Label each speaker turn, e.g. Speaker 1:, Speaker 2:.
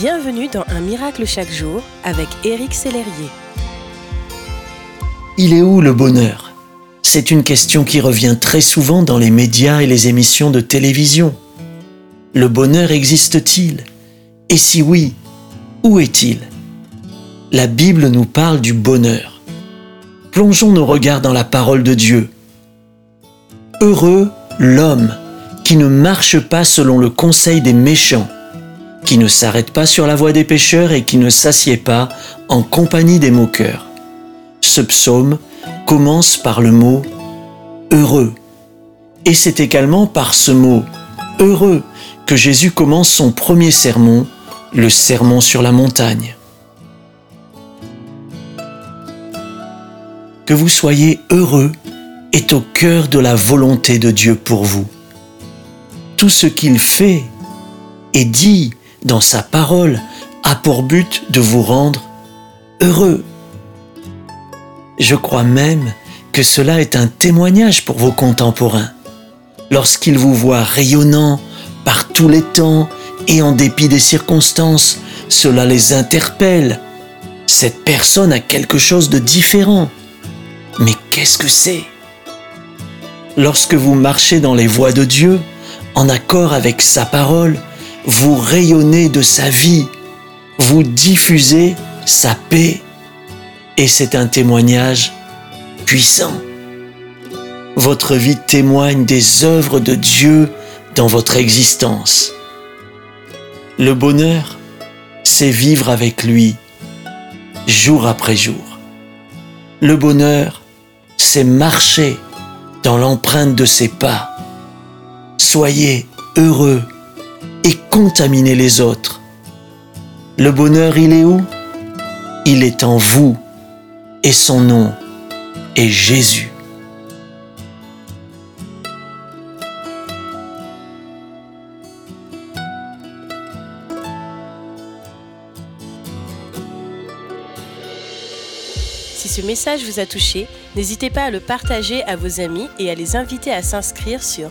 Speaker 1: Bienvenue dans Un miracle chaque jour avec Éric Sellerier.
Speaker 2: Il est où le bonheur? C'est une question qui revient très souvent dans les médias et les émissions de télévision. Le bonheur existe-t-il? Et si oui, où est-il? La Bible nous parle du bonheur. Plongeons nos regards dans la parole de Dieu. Heureux l'homme qui ne marche pas selon le conseil des méchants qui ne s'arrête pas sur la voie des pécheurs et qui ne s'assied pas en compagnie des moqueurs. Ce psaume commence par le mot heureux. Et c'est également par ce mot heureux que Jésus commence son premier sermon, le sermon sur la montagne. Que vous soyez heureux est au cœur de la volonté de Dieu pour vous. Tout ce qu'il fait et dit dans sa parole, a pour but de vous rendre heureux. Je crois même que cela est un témoignage pour vos contemporains. Lorsqu'ils vous voient rayonnant par tous les temps et en dépit des circonstances, cela les interpelle. Cette personne a quelque chose de différent. Mais qu'est-ce que c'est? Lorsque vous marchez dans les voies de Dieu, en accord avec sa parole, vous rayonnez de sa vie, vous diffusez sa paix et c'est un témoignage puissant. Votre vie témoigne des œuvres de Dieu dans votre existence. Le bonheur, c'est vivre avec lui jour après jour. Le bonheur, c'est marcher dans l'empreinte de ses pas. Soyez heureux et contaminer les autres. Le bonheur, il est où? Il est en vous et son nom est Jésus.
Speaker 1: Si ce message vous a touché, n'hésitez pas à le partager à vos amis et à les inviter à s'inscrire sur